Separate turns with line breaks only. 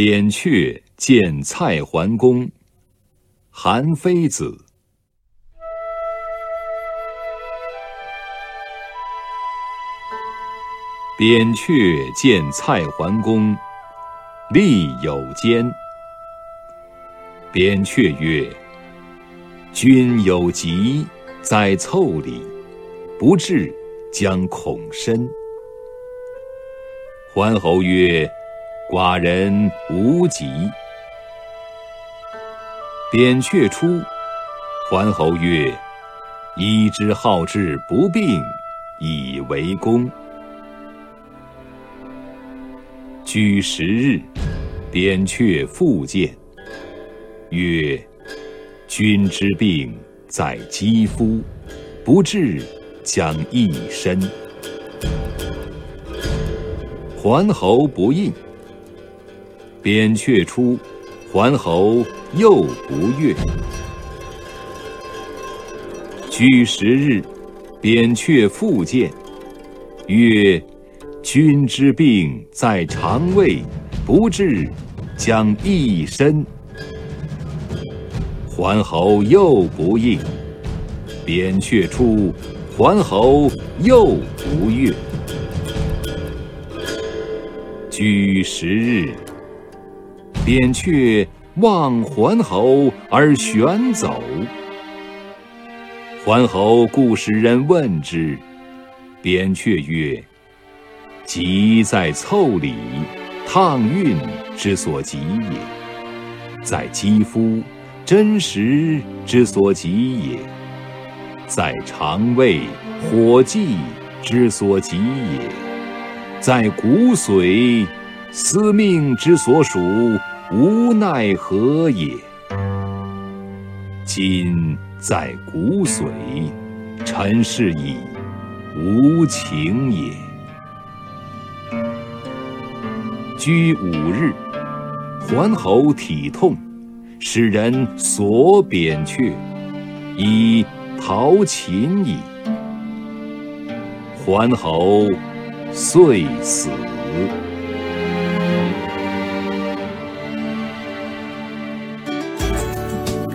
扁鹊见蔡桓公，韩非子。扁鹊见蔡桓公，力有间。扁鹊曰：“君有疾在腠理，不治将恐深。”桓侯曰：“寡人无疾。”扁鹊出，桓侯曰：“医之好治不病，以为功。”居十日，扁鹊复见，曰：“君之病在肌肤，不治将益身。”桓侯不应。扁鹊出，桓侯又不悦。居十日，扁鹊复见，曰：君之病在肠胃，不治将益身。桓侯又不应。扁鹊出，桓侯又不悦。居十日，扁鹊望桓侯而旋走。桓侯故使人问之，扁鹊曰。疾在腠理，烫熨之所及也；在肌肤，真实之所及也；在肠胃，火气之所及也；在骨髓，司命之所属，无奈何也。今在骨髓，臣是以无情也。居五日，桓侯体痛，使人索扁鹊，以陶秦矣。桓侯遂死。